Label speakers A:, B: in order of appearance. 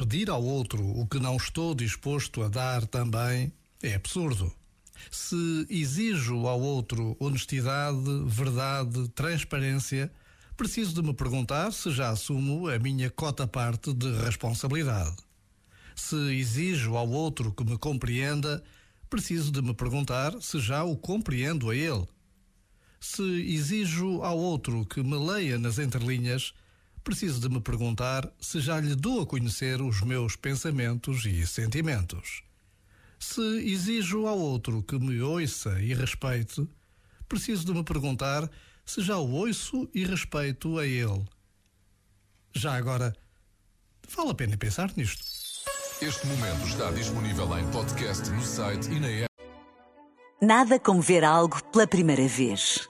A: Pedir ao outro o que não estou disposto a dar também é absurdo. Se exijo ao outro honestidade, verdade, transparência, preciso de me perguntar se já assumo a minha cota parte de responsabilidade. Se exijo ao outro que me compreenda, preciso de me perguntar se já o compreendo a ele. Se exijo ao outro que me leia nas entrelinhas, preciso de me perguntar se já lhe dou a conhecer os meus pensamentos e sentimentos. Se exijo ao outro que me ouça e respeite, preciso de me perguntar se já o ouço e respeito a ele. Já agora, vale a pena pensar nisto.
B: Este momento está disponível em podcast no site e na app.
C: Nada como ver algo pela primeira vez.